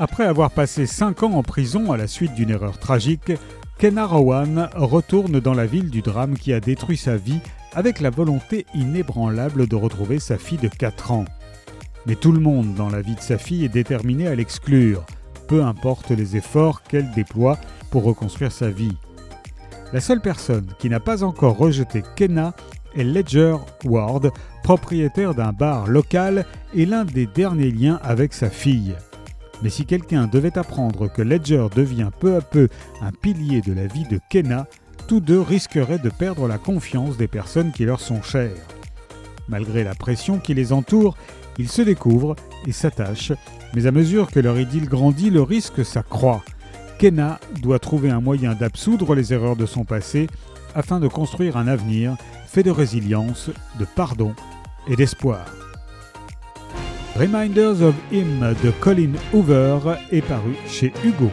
Après avoir passé 5 ans en prison à la suite d'une erreur tragique, Kenna Rowan retourne dans la ville du drame qui a détruit sa vie avec la volonté inébranlable de retrouver sa fille de 4 ans. Mais tout le monde dans la vie de sa fille est déterminé à l'exclure, peu importe les efforts qu'elle déploie pour reconstruire sa vie. La seule personne qui n'a pas encore rejeté Kenna est Ledger Ward, propriétaire d'un bar local et l'un des derniers liens avec sa fille. Mais si quelqu'un devait apprendre que Ledger devient peu à peu un pilier de la vie de Kenna, tous deux risqueraient de perdre la confiance des personnes qui leur sont chères. Malgré la pression qui les entoure, ils se découvrent et s'attachent, mais à mesure que leur idylle grandit, le risque s'accroît. Kenna doit trouver un moyen d'absoudre les erreurs de son passé afin de construire un avenir fait de résilience, de pardon et d'espoir. Reminders of Him de Colin Hoover est paru chez Hugo.